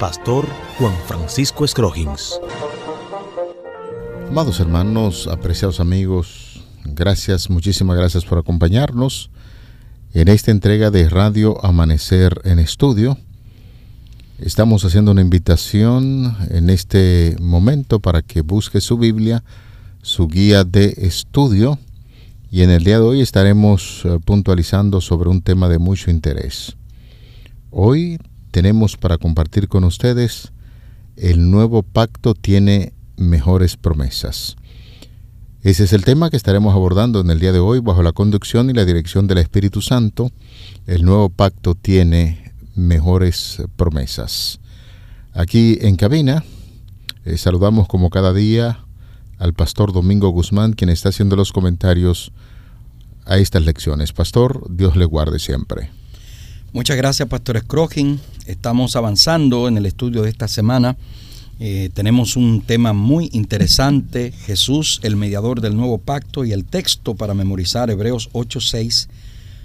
Pastor Juan Francisco Scroggins. Amados hermanos, apreciados amigos, gracias, muchísimas gracias por acompañarnos en esta entrega de Radio Amanecer en Estudio. Estamos haciendo una invitación en este momento para que busque su Biblia, su guía de estudio, y en el día de hoy estaremos eh, puntualizando sobre un tema de mucho interés. Hoy tenemos para compartir con ustedes el nuevo pacto tiene mejores promesas. Ese es el tema que estaremos abordando en el día de hoy bajo la conducción y la dirección del Espíritu Santo. El nuevo pacto tiene mejores promesas. Aquí en cabina eh, saludamos como cada día al pastor Domingo Guzmán, quien está haciendo los comentarios a estas lecciones. Pastor, Dios le guarde siempre. Muchas gracias, Pastor Scrogin. Estamos avanzando en el estudio de esta semana. Eh, tenemos un tema muy interesante, Jesús, el mediador del nuevo pacto, y el texto para memorizar Hebreos 8:6.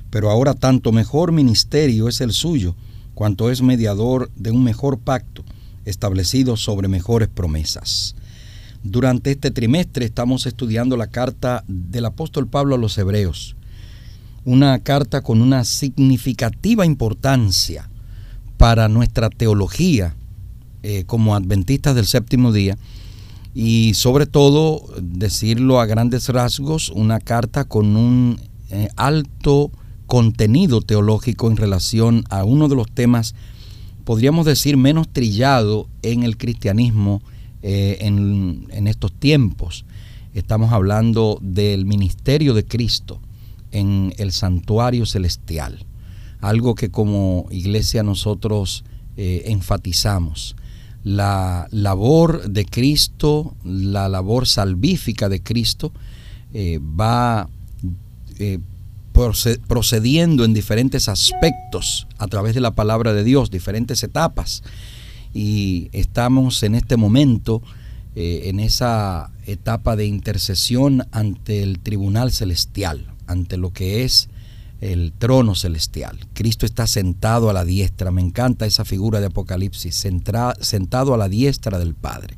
Pero ahora tanto mejor ministerio es el suyo, cuanto es mediador de un mejor pacto, establecido sobre mejores promesas. Durante este trimestre estamos estudiando la carta del apóstol Pablo a los Hebreos una carta con una significativa importancia para nuestra teología eh, como adventistas del séptimo día y sobre todo, decirlo a grandes rasgos, una carta con un eh, alto contenido teológico en relación a uno de los temas, podríamos decir, menos trillado en el cristianismo eh, en, en estos tiempos. Estamos hablando del ministerio de Cristo en el santuario celestial, algo que como iglesia nosotros eh, enfatizamos. La labor de Cristo, la labor salvífica de Cristo, eh, va eh, procediendo en diferentes aspectos a través de la palabra de Dios, diferentes etapas. Y estamos en este momento en esa etapa de intercesión ante el tribunal celestial ante lo que es el trono celestial. Cristo está sentado a la diestra. Me encanta esa figura de Apocalipsis, sentado a la diestra del Padre.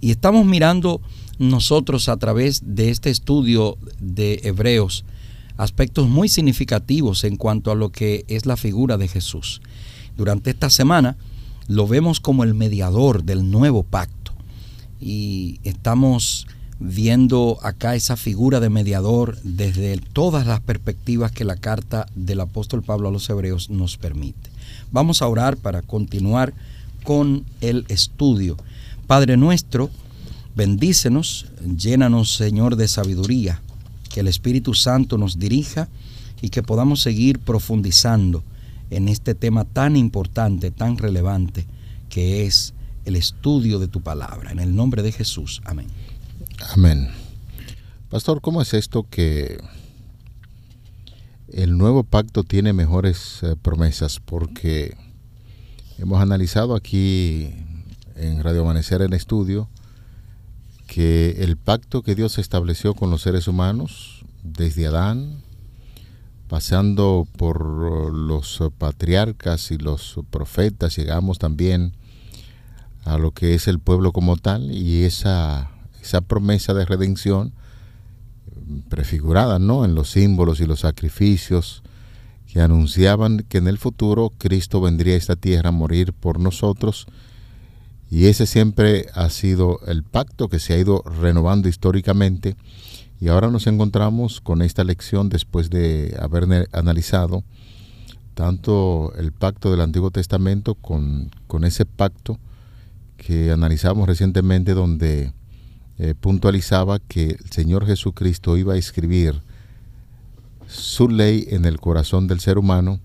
Y estamos mirando nosotros a través de este estudio de Hebreos aspectos muy significativos en cuanto a lo que es la figura de Jesús. Durante esta semana lo vemos como el mediador del nuevo pacto y estamos viendo acá esa figura de mediador desde todas las perspectivas que la carta del apóstol Pablo a los Hebreos nos permite. Vamos a orar para continuar con el estudio. Padre nuestro, bendícenos, llénanos Señor de sabiduría, que el Espíritu Santo nos dirija y que podamos seguir profundizando en este tema tan importante, tan relevante, que es el estudio de tu palabra. En el nombre de Jesús. Amén. Amén. Pastor, ¿cómo es esto que el nuevo pacto tiene mejores eh, promesas? Porque hemos analizado aquí en Radio Amanecer en Estudio que el pacto que Dios estableció con los seres humanos, desde Adán, pasando por los patriarcas y los profetas, llegamos también a lo que es el pueblo como tal y esa esa promesa de redención prefigurada ¿no? en los símbolos y los sacrificios que anunciaban que en el futuro Cristo vendría a esta tierra a morir por nosotros. Y ese siempre ha sido el pacto que se ha ido renovando históricamente. Y ahora nos encontramos con esta lección después de haber analizado tanto el pacto del Antiguo Testamento con, con ese pacto que analizamos recientemente donde eh, puntualizaba que el Señor Jesucristo iba a escribir su ley en el corazón del ser humano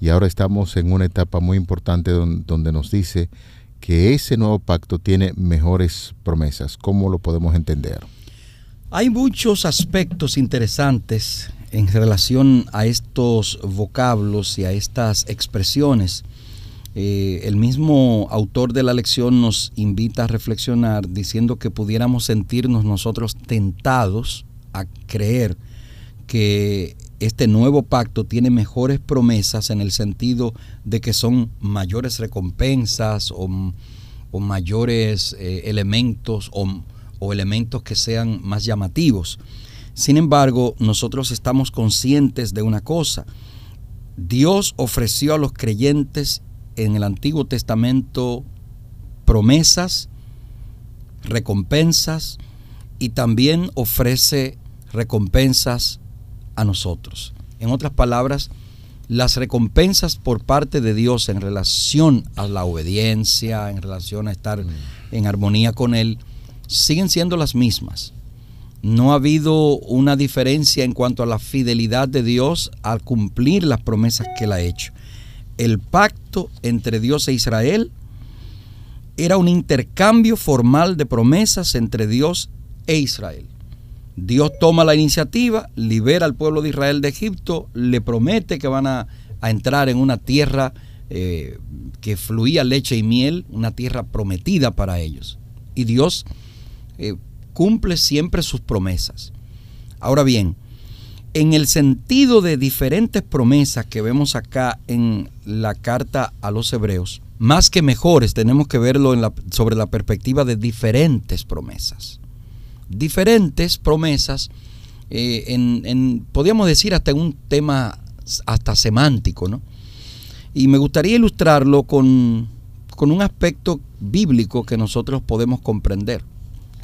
y ahora estamos en una etapa muy importante donde, nos dice que ese nuevo pacto tiene mejores promesas. ¿Cómo lo podemos entender? Hay muchos aspectos interesantes en relación a estos vocablos y a estas expresiones. Eh, el mismo autor de la lección nos invita a reflexionar diciendo que pudiéramos sentirnos nosotros tentados a creer que este nuevo pacto tiene mejores promesas en el sentido de que son mayores recompensas o, mayores eh, elementos o, o elementos que sean más llamativos. Sin embargo, nosotros estamos conscientes de una cosa. Dios ofreció a los creyentes en el Antiguo Testamento promesas, recompensas y también ofrece recompensas a nosotros. En otras palabras, las recompensas por parte de Dios en relación a la obediencia, en relación a estar mm. en armonía con Él, siguen siendo las mismas. No ha habido una diferencia en cuanto a la fidelidad de Dios al cumplir las promesas que Él ha hecho. El pacto entre Dios e Israel era un intercambio formal de promesas entre Dios e Israel. Dios toma la iniciativa, libera al pueblo de Israel de Egipto, le promete que van a, entrar en una tierra eh, que fluía leche y miel, una tierra prometida para ellos. Y Dios eh, cumple siempre sus promesas. Ahora bien, en el sentido de diferentes promesas que vemos acá en la carta a los hebreos, más que mejores, tenemos que verlo sobre la perspectiva de diferentes promesas diferentes promesas, eh, en, podríamos decir hasta en un tema hasta semántico, ¿no? Y me gustaría ilustrarlo con, un aspecto bíblico que nosotros podemos comprender.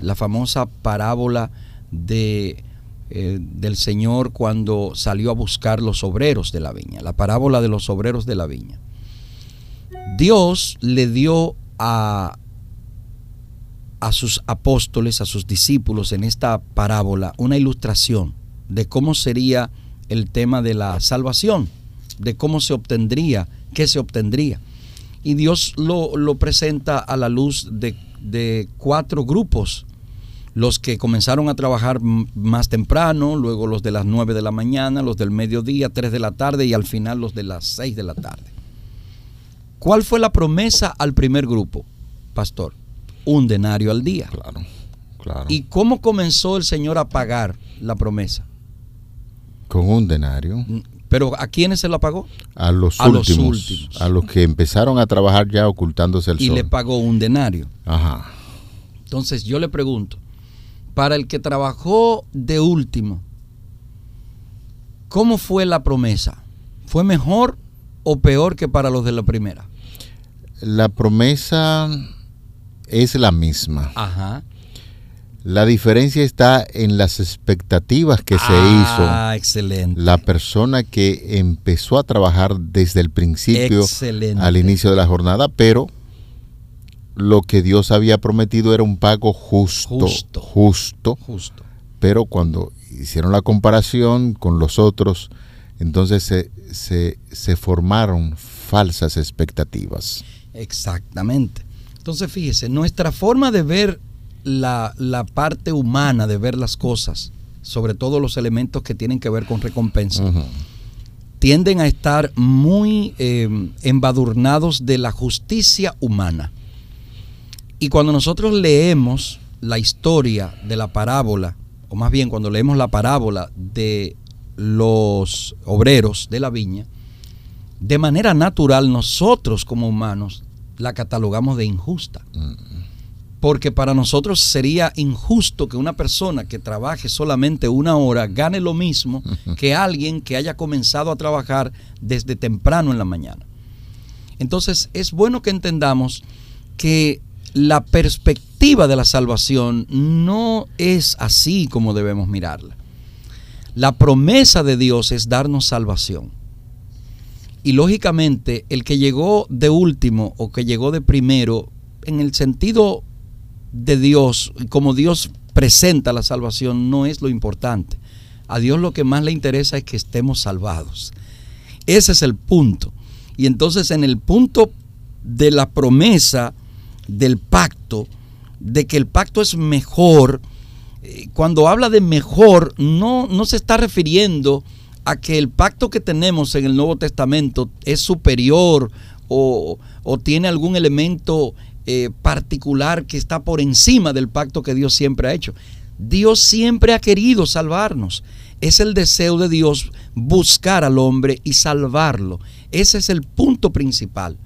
La famosa parábola de, eh, del Señor cuando salió a buscar los obreros de la viña, la parábola de los obreros de la viña. Dios le dio a, a sus apóstoles, a sus discípulos en esta parábola una ilustración de cómo sería el tema de la salvación, de cómo se obtendría, qué se obtendría. Y Dios lo, lo presenta a la luz de, de cuatro grupos los que comenzaron a trabajar más temprano, luego los de las nueve de la mañana, los del mediodía, tres de la tarde y al final los de las seis de la tarde. ¿Cuál fue la promesa al primer grupo, pastor? un denario al día. Claro, claro. ¿Y cómo comenzó el Señor a pagar la promesa? Con un denario. Mm, ¿Pero a quiénes se la pagó? A los, últimos, A los que empezaron a trabajar ya ocultándose el sol. Y le pagó un denario. Ajá. Entonces yo le pregunto, para el que trabajó de último, ¿cómo fue la promesa? ¿Fue mejor o peor que para los de la primera? La promesa es la misma. Ajá. La diferencia está en las expectativas que se ah, hizo. Ah, excelente. La persona que empezó a trabajar desde el principio al inicio de la jornada, pero lo que Dios había prometido era un pago justo, justo, justo, justo. Pero cuando hicieron la comparación con los otros, entonces se, se formaron falsas expectativas. Exactamente. Entonces, fíjese, nuestra forma de ver la, parte humana, de ver las cosas, sobre todo los elementos que tienen que ver con recompensa, tienden a estar muy em, embadurnados de la justicia humana. Y cuando nosotros leemos la historia de la parábola, o más bien cuando leemos la parábola de los obreros de la viña, de manera natural nosotros como humanos la catalogamos de injusta. Porque para nosotros sería injusto que una persona que trabaje solamente una hora gane lo mismo que alguien que haya comenzado a trabajar desde temprano en la mañana. Entonces es bueno que entendamos que la perspectiva de la salvación no es así como debemos mirarla. La promesa de Dios es darnos salvación. Y lógicamente el que llegó de último o que llegó de primero, en el sentido de Dios, como Dios presenta la salvación, no es lo importante. A Dios lo que más le interesa es que estemos salvados. Ese es el punto. Y entonces en el punto de la promesa del pacto, de que el pacto es mejor, eh, cuando habla de mejor, no, no se está refiriendo a que el pacto que tenemos en el Nuevo Testamento es superior o, tiene algún elemento eh, particular que está por encima del pacto que Dios siempre ha hecho. Dios siempre ha querido salvarnos. Es el deseo de Dios buscar al hombre y salvarlo. Ese es el punto principal.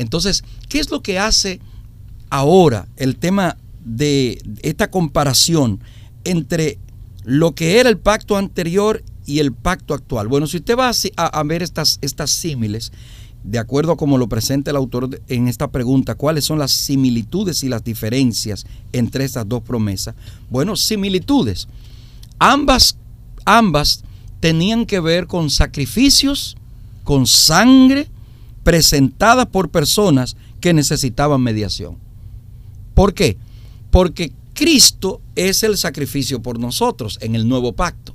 Entonces, ¿qué es lo que hace ahora el tema de esta comparación entre lo que era el pacto anterior y el pacto actual. Bueno, si usted va a, ver estas, estas símiles, de acuerdo a como lo presenta el autor en esta pregunta, cuáles son las similitudes y las diferencias entre estas dos promesas. Bueno, similitudes. Ambas, ambas tenían que ver con sacrificios, con sangre presentada por personas que necesitaban mediación. ¿Por qué? Porque Cristo es el sacrificio por nosotros en el nuevo pacto.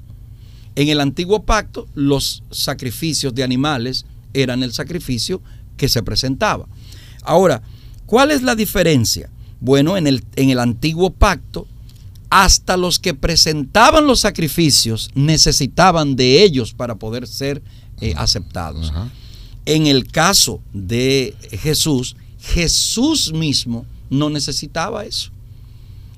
En el antiguo pacto, los sacrificios de animales eran el sacrificio que se presentaba. Ahora, ¿cuál es la diferencia? Bueno, en el, en el antiguo pacto, hasta los que presentaban los sacrificios necesitaban de ellos para poder ser eh, aceptados. En el caso de Jesús, Jesús mismo no necesitaba eso.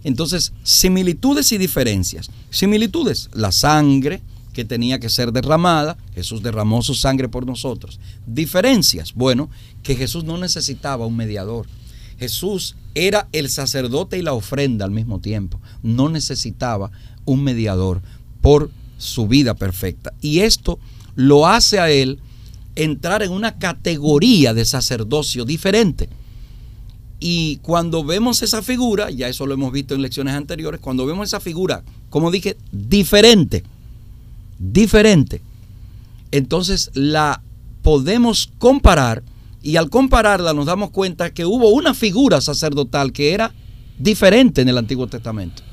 Entonces, similitudes y diferencias. Similitudes, la sangre, que tenía que ser derramada, Jesús derramó su sangre por nosotros. Diferencias, bueno, que Jesús no necesitaba un mediador. Jesús era el sacerdote y la ofrenda al mismo tiempo. No necesitaba un mediador por su vida perfecta. Y esto lo hace a él entrar en una categoría de sacerdocio diferente. Y cuando vemos esa figura, ya eso lo hemos visto en lecciones anteriores, cuando vemos esa figura, como dije, diferente, diferente, entonces la podemos comparar y al compararla nos damos cuenta que hubo una figura sacerdotal que era diferente en el Antiguo Testamento.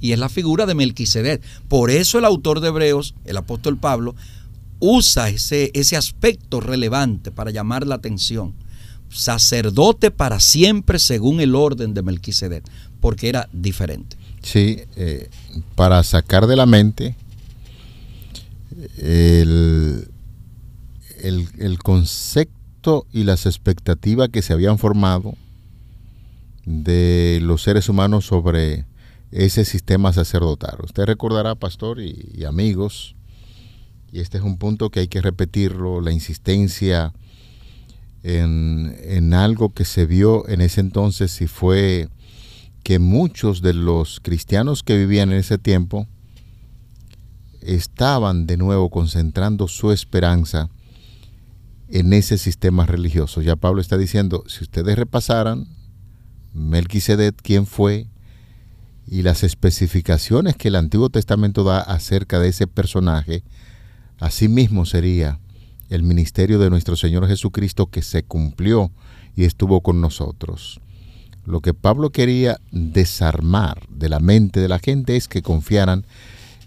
Y es la figura de Melquisedec. Por eso el autor de Hebreos, el apóstol Pablo, usa ese, ese aspecto relevante para llamar la atención. Sacerdote para siempre según el orden de Melquisedec, porque era diferente. Sí, eh, para sacar de la mente el, el, concepto y las expectativas que se habían formado de los seres humanos sobre ese sistema sacerdotal. Usted recordará, pastor y, amigos, y este es un punto que hay que repetirlo, la insistencia en, en, algo que se vio en ese entonces y fue que muchos de los cristianos que vivían en ese tiempo estaban de nuevo concentrando su esperanza en ese sistema religioso. Ya Pablo está diciendo, si ustedes repasaran Melquisedec, quién fue, y las especificaciones que el Antiguo Testamento da acerca de ese personaje, así mismo sería el ministerio de nuestro Señor Jesucristo que se cumplió y estuvo con nosotros. Lo que Pablo quería desarmar de la mente de la gente es que confiaran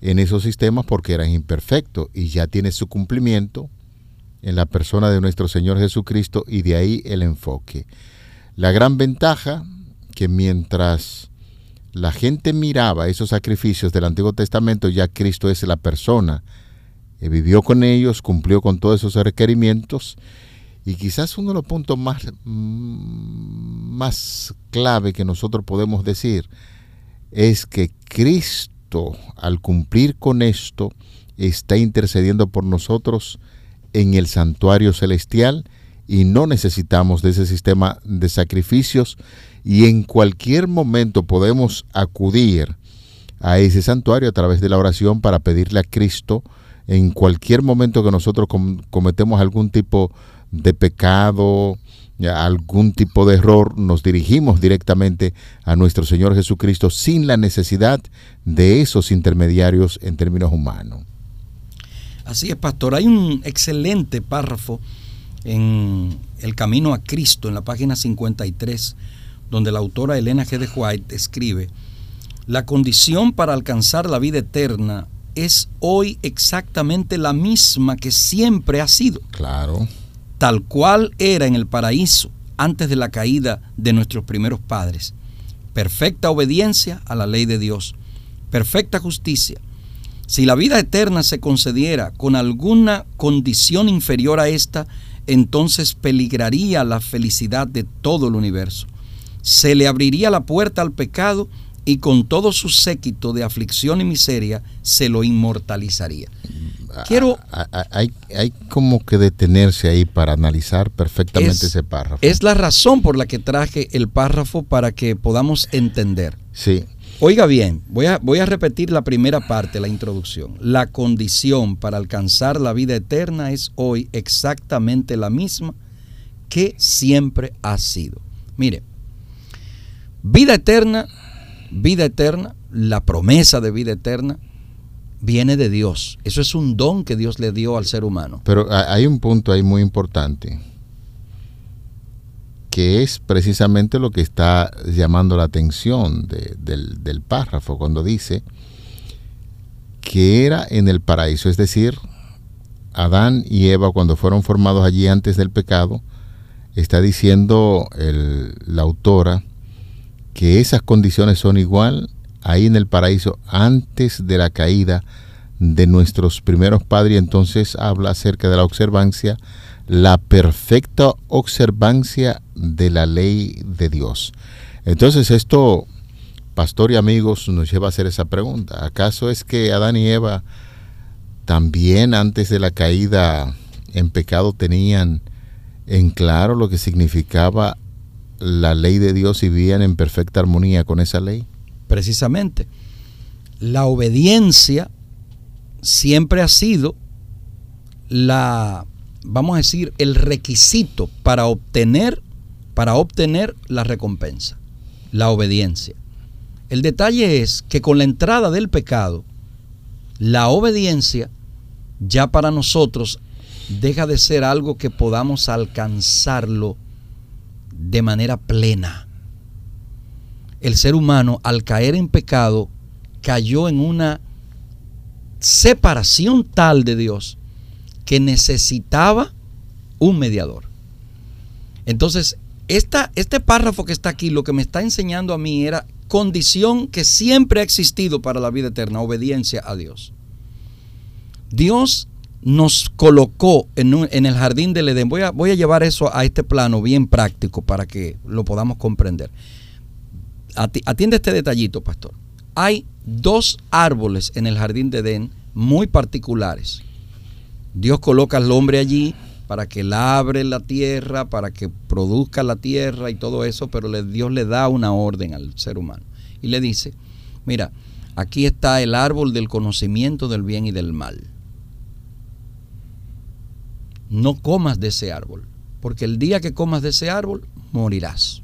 en esos sistemas porque eran imperfectos y ya tiene su cumplimiento en la persona de nuestro Señor Jesucristo y de ahí el enfoque. La gran ventaja que mientras la gente miraba esos sacrificios del Antiguo Testamento, ya Cristo es la persona que vivió con ellos, cumplió con todos esos requerimientos y quizás uno de los puntos más, mm, más clave que nosotros podemos decir es que Cristo al cumplir con esto, está intercediendo por nosotros en el santuario celestial y no necesitamos de ese sistema de sacrificios y en cualquier momento podemos acudir a ese santuario a través de la oración para pedirle a Cristo en cualquier momento que nosotros cometemos algún tipo de pecado, algún tipo de error, nos dirigimos directamente a nuestro Señor Jesucristo sin la necesidad de esos intermediarios en términos humanos. Así es, pastor. Hay un excelente párrafo en El Camino a Cristo, en la página 53, donde la autora Elena G. de White escribe, la condición para alcanzar la vida eterna es hoy exactamente la misma que siempre ha sido. Claro tal cual era en el paraíso antes de la caída de nuestros primeros padres. Perfecta obediencia a la ley de Dios, perfecta justicia. Si la vida eterna se concediera con alguna condición inferior a esta, entonces peligraría la felicidad de todo el universo. Se le abriría la puerta al pecado y con todo su séquito de aflicción y miseria se lo inmortalizaría. Quiero. Hay, hay como que detenerse ahí para analizar perfectamente ese párrafo. Es la razón por la que traje el párrafo para que podamos entender. Sí. Oiga bien, voy a, voy a repetir la primera parte, la introducción. La condición para alcanzar la vida eterna es hoy exactamente la misma que siempre ha sido. Mire, vida eterna, vida eterna, la promesa de vida eterna, viene de Dios. Eso es un don que Dios le dio al ser humano. Pero hay un punto ahí muy importante, que es precisamente lo que está llamando la atención del, del párrafo cuando dice que era en el paraíso, es decir, Adán y Eva cuando fueron formados allí antes del pecado, está diciendo el, la autora que esas condiciones son igual ahí en el paraíso antes de la caída de nuestros primeros padres. Entonces habla acerca de la observancia, la perfecta observancia de la ley de Dios. Entonces esto, pastor y amigos, nos lleva a hacer esa pregunta. ¿Acaso es que Adán y Eva también antes de la caída en pecado tenían en claro lo que significaba la ley de Dios y vivían en perfecta armonía con esa ley? precisamente. La obediencia siempre ha sido la, vamos a decir, el requisito para obtener, para obtener la recompensa, la obediencia. El detalle es que con la entrada del pecado, la obediencia ya para nosotros deja de ser algo que podamos alcanzarlo de manera plena el ser humano al caer en pecado cayó en una separación tal de Dios que necesitaba un mediador. Entonces, esta, este párrafo que está aquí lo que me está enseñando a mí era condición que siempre ha existido para la vida eterna, obediencia a Dios. Dios nos colocó en, el jardín del Edén. Voy a, voy a llevar eso a este plano bien práctico para que lo podamos comprender atiende este detallito, pastor. Hay dos árboles en el jardín de Edén muy particulares. Dios coloca al hombre allí para que labre la tierra, para que produzca la tierra y todo eso, pero Dios le da una orden al ser humano y le dice, mira, aquí está el árbol del conocimiento del bien y del mal. No comas de ese árbol, porque el día que comas de ese árbol morirás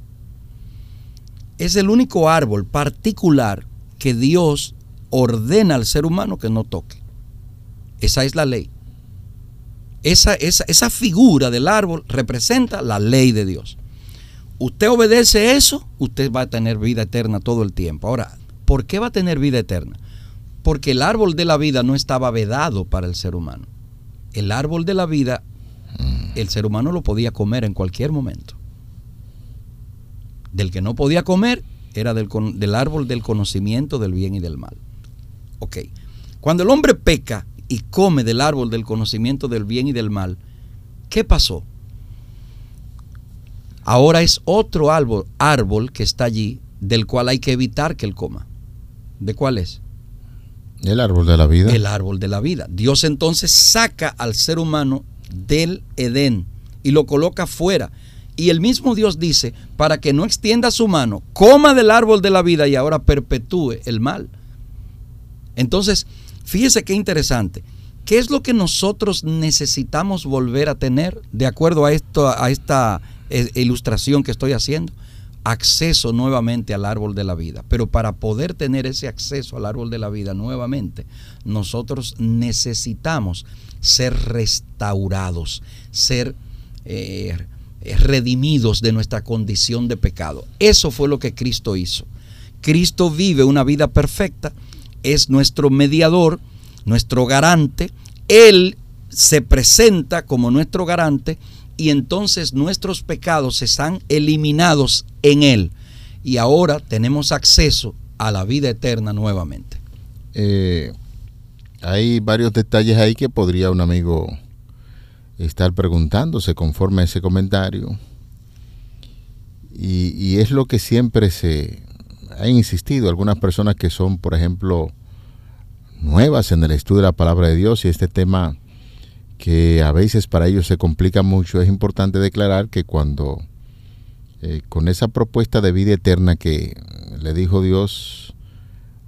es el único árbol particular que Dios ordena al ser humano que no toque. Esa es la ley. Esa, esa, esa figura del árbol representa la ley de Dios. Usted obedece eso, usted va a tener vida eterna todo el tiempo. Ahora, ¿por qué va a tener vida eterna? Porque el árbol de la vida no estaba vedado para el ser humano. El árbol de la vida, el ser humano lo podía comer en cualquier momento del que no podía comer era del, del, árbol del conocimiento del bien y del mal. Ok. Cuando el hombre peca y come del árbol del conocimiento del bien y del mal, ¿qué pasó? Ahora es otro árbol, árbol que está allí del cual hay que evitar que él coma. ¿De cuál es? El árbol de la vida. El árbol de la vida. Dios entonces saca al ser humano del Edén y lo coloca fuera. Y el mismo Dios dice, para que no extienda su mano, coma del árbol de la vida y ahora perpetúe el mal. Entonces, fíjese qué interesante. ¿Qué es lo que nosotros necesitamos volver a tener de acuerdo a, esto, a esta eh, ilustración que estoy haciendo? Acceso nuevamente al árbol de la vida. Pero para poder tener ese acceso al árbol de la vida nuevamente, nosotros necesitamos ser restaurados, ser eh, redimidos de nuestra condición de pecado. Eso fue lo que Cristo hizo. Cristo vive una vida perfecta, es nuestro mediador, nuestro garante. Él se presenta como nuestro garante y entonces nuestros pecados están eliminados en Él y ahora tenemos acceso a la vida eterna nuevamente. Eh, hay varios detalles ahí que podría un amigo estar preguntándose conforme a ese comentario. Y, y, es lo que siempre se ha insistido. Algunas personas que son, por ejemplo, nuevas en el estudio de la palabra de Dios y este tema que a veces para ellos se complica mucho, es importante declarar que cuando eh, con esa propuesta de vida eterna que le dijo Dios,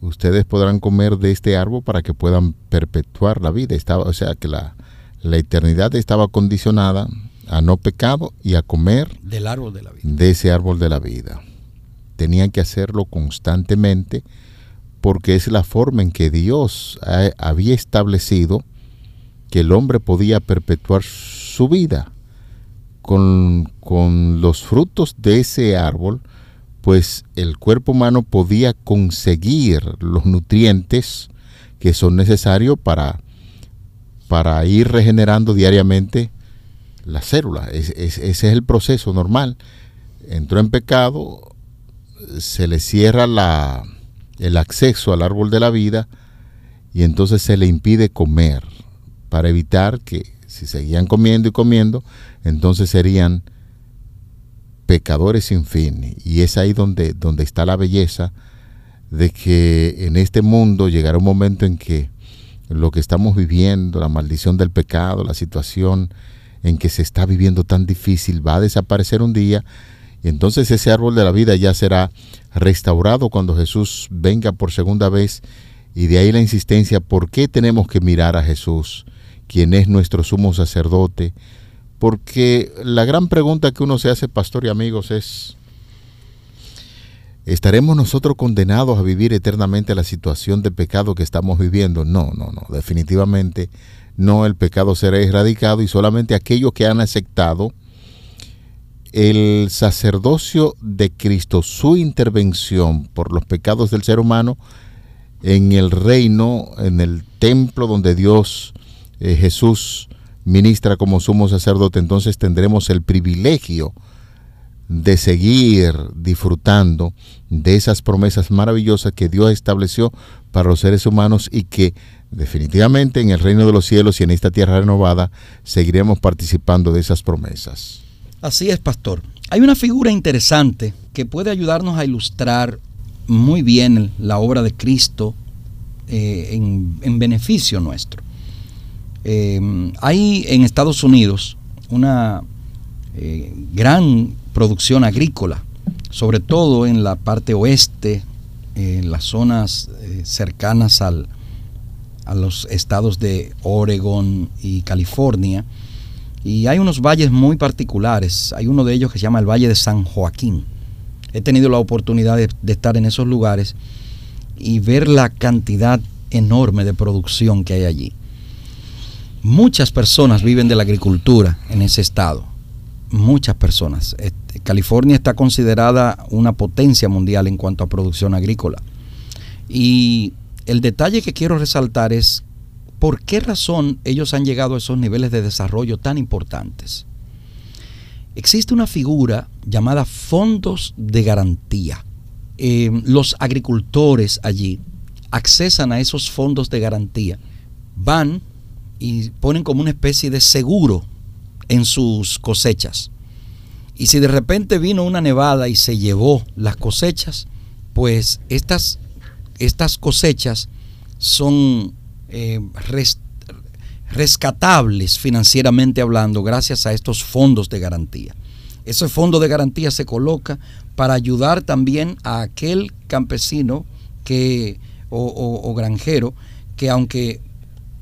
ustedes podrán comer de este árbol para que puedan perpetuar la vida. Estaba, o sea que la, la eternidad estaba condicionada a no pecado y a comer del árbol de la vida. De ese árbol de la vida. Tenían que hacerlo constantemente porque es la forma en que Dios había establecido que el hombre podía perpetuar su vida. Con, con los frutos de ese árbol, pues el cuerpo humano podía conseguir los nutrientes que son necesarios para, para ir regenerando diariamente la célula. ese es el proceso normal. Entró en pecado, se le cierra la, el acceso al árbol de la vida y entonces se le impide comer para evitar que si seguían comiendo y comiendo, entonces serían pecadores sin fin. Y es ahí donde, donde está la belleza de que en este mundo llegará un momento en que lo que estamos viviendo, la maldición del pecado, la situación en que se está viviendo tan difícil, va a desaparecer un día y entonces ese árbol de la vida ya será restaurado cuando Jesús venga por segunda vez. Y de ahí la insistencia, ¿por qué tenemos que mirar a Jesús, quien es nuestro sumo sacerdote? Porque la gran pregunta que uno se hace, pastor y amigos, es, ¿estaremos nosotros condenados a vivir eternamente la situación de pecado que estamos viviendo? No, no, no, definitivamente no, el pecado será erradicado y solamente aquellos que han aceptado el sacerdocio de Cristo, su intervención por los pecados del ser humano en el reino, en el templo donde Dios, eh, Jesús, ministra como sumo sacerdote, entonces tendremos el privilegio de seguir disfrutando de esas promesas maravillosas que Dios estableció para los seres humanos y que definitivamente en el reino de los cielos y en esta tierra renovada seguiremos participando de esas promesas. Así es, pastor. Hay una figura interesante que puede ayudarnos a ilustrar muy bien la obra de Cristo eh, en, beneficio nuestro. Eh, hay en Estados Unidos una eh, gran producción agrícola, sobre todo en la parte oeste, en las zonas cercanas al, a los estados de Oregon y California, y hay unos valles muy particulares. Hay uno de ellos que se llama el Valle de San Joaquín. He tenido la oportunidad de, estar en esos lugares y ver la cantidad enorme de producción que hay allí. Muchas personas viven de la agricultura en ese estado. Muchas personas. Este, California está considerada una potencia mundial en cuanto a producción agrícola. Y el detalle que quiero resaltar es ¿Por qué razón ellos han llegado a esos niveles de desarrollo tan importantes? Existe una figura llamada fondos de garantía. Eh, los agricultores allí accesan a esos fondos de garantía, van y ponen como una especie de seguro en sus cosechas. Y si de repente vino una nevada y se llevó las cosechas, pues estas, estas cosechas son eh, rescatables financieramente hablando gracias a estos fondos de garantía. Ese fondo de garantía se coloca para ayudar también a aquel campesino que, o, granjero que aunque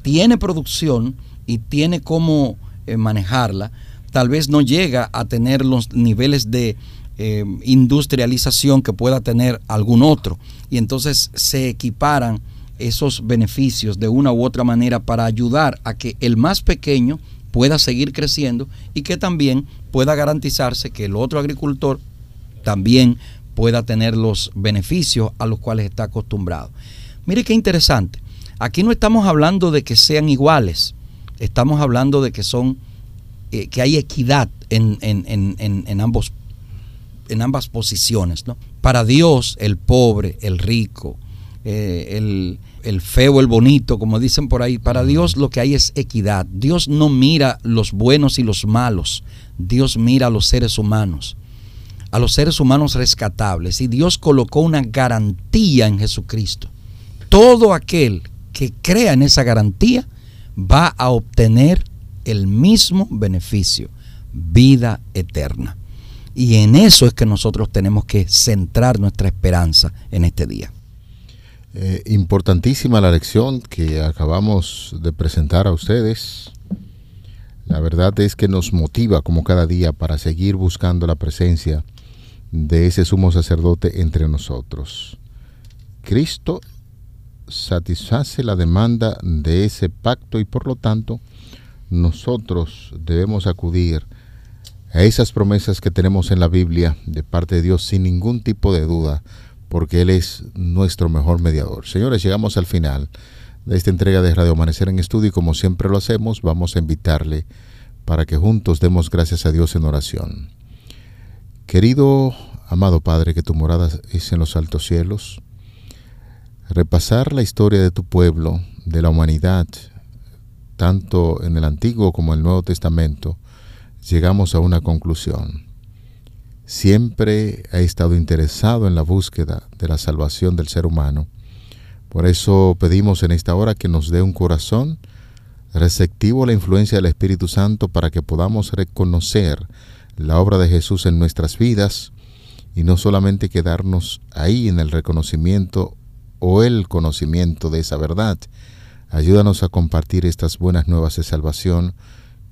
tiene producción y tiene cómo eh, manejarla, tal vez no llega a tener los niveles de eh, industrialización que pueda tener algún otro. Y entonces se equiparan esos beneficios de una u otra manera para ayudar a que el más pequeño pueda seguir creciendo y que también pueda garantizarse que el otro agricultor también pueda tener los beneficios a los cuales está acostumbrado. Mire qué interesante. Aquí no estamos hablando de que sean iguales, estamos hablando de que son eh, que hay equidad en, en, ambos, en ambas posiciones. ¿no? Para Dios, el pobre, el rico, eh, el, el feo, el bonito, como dicen por ahí, para Dios lo que hay es equidad. Dios no mira los buenos y los malos, Dios mira a los seres humanos a los seres humanos rescatables y Dios colocó una garantía en Jesucristo. Todo aquel que crea en esa garantía va a obtener el mismo beneficio, vida eterna. Y en eso es que nosotros tenemos que centrar nuestra esperanza en este día. Eh, importantísima la lección que acabamos de presentar a ustedes. La verdad es que nos motiva como cada día para seguir buscando la presencia de ese sumo sacerdote entre nosotros. Cristo satisface la demanda de ese pacto y por lo tanto nosotros debemos acudir a esas promesas que tenemos en la Biblia de parte de Dios sin ningún tipo de duda, porque Él es nuestro mejor mediador. Señores, llegamos al final de esta entrega de Radio Amanecer en Estudio y como siempre lo hacemos, vamos a invitarle para que juntos demos gracias a Dios en oración. Querido, amado Padre, que tu morada es en los altos cielos, repasar la historia de tu pueblo, de la humanidad, tanto en el Antiguo como en el Nuevo Testamento, llegamos a una conclusión. Siempre ha estado interesado en la búsqueda de la salvación del ser humano. Por eso pedimos en esta hora que nos dé un corazón receptivo a la influencia del Espíritu Santo para que podamos reconocer la obra de Jesús en nuestras vidas y no solamente quedarnos ahí en el reconocimiento o el conocimiento de esa verdad. Ayúdanos a compartir estas buenas nuevas de salvación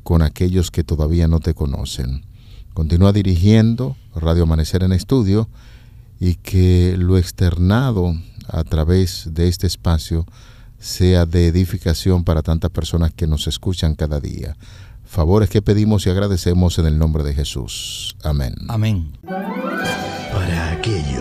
con aquellos que todavía no te conocen. Continúa dirigiendo Radio Amanecer en Estudio y que lo externado a través de este espacio sea de edificación para tantas personas que nos escuchan cada día favores que pedimos y agradecemos en el nombre de Jesús. Amén. Amén.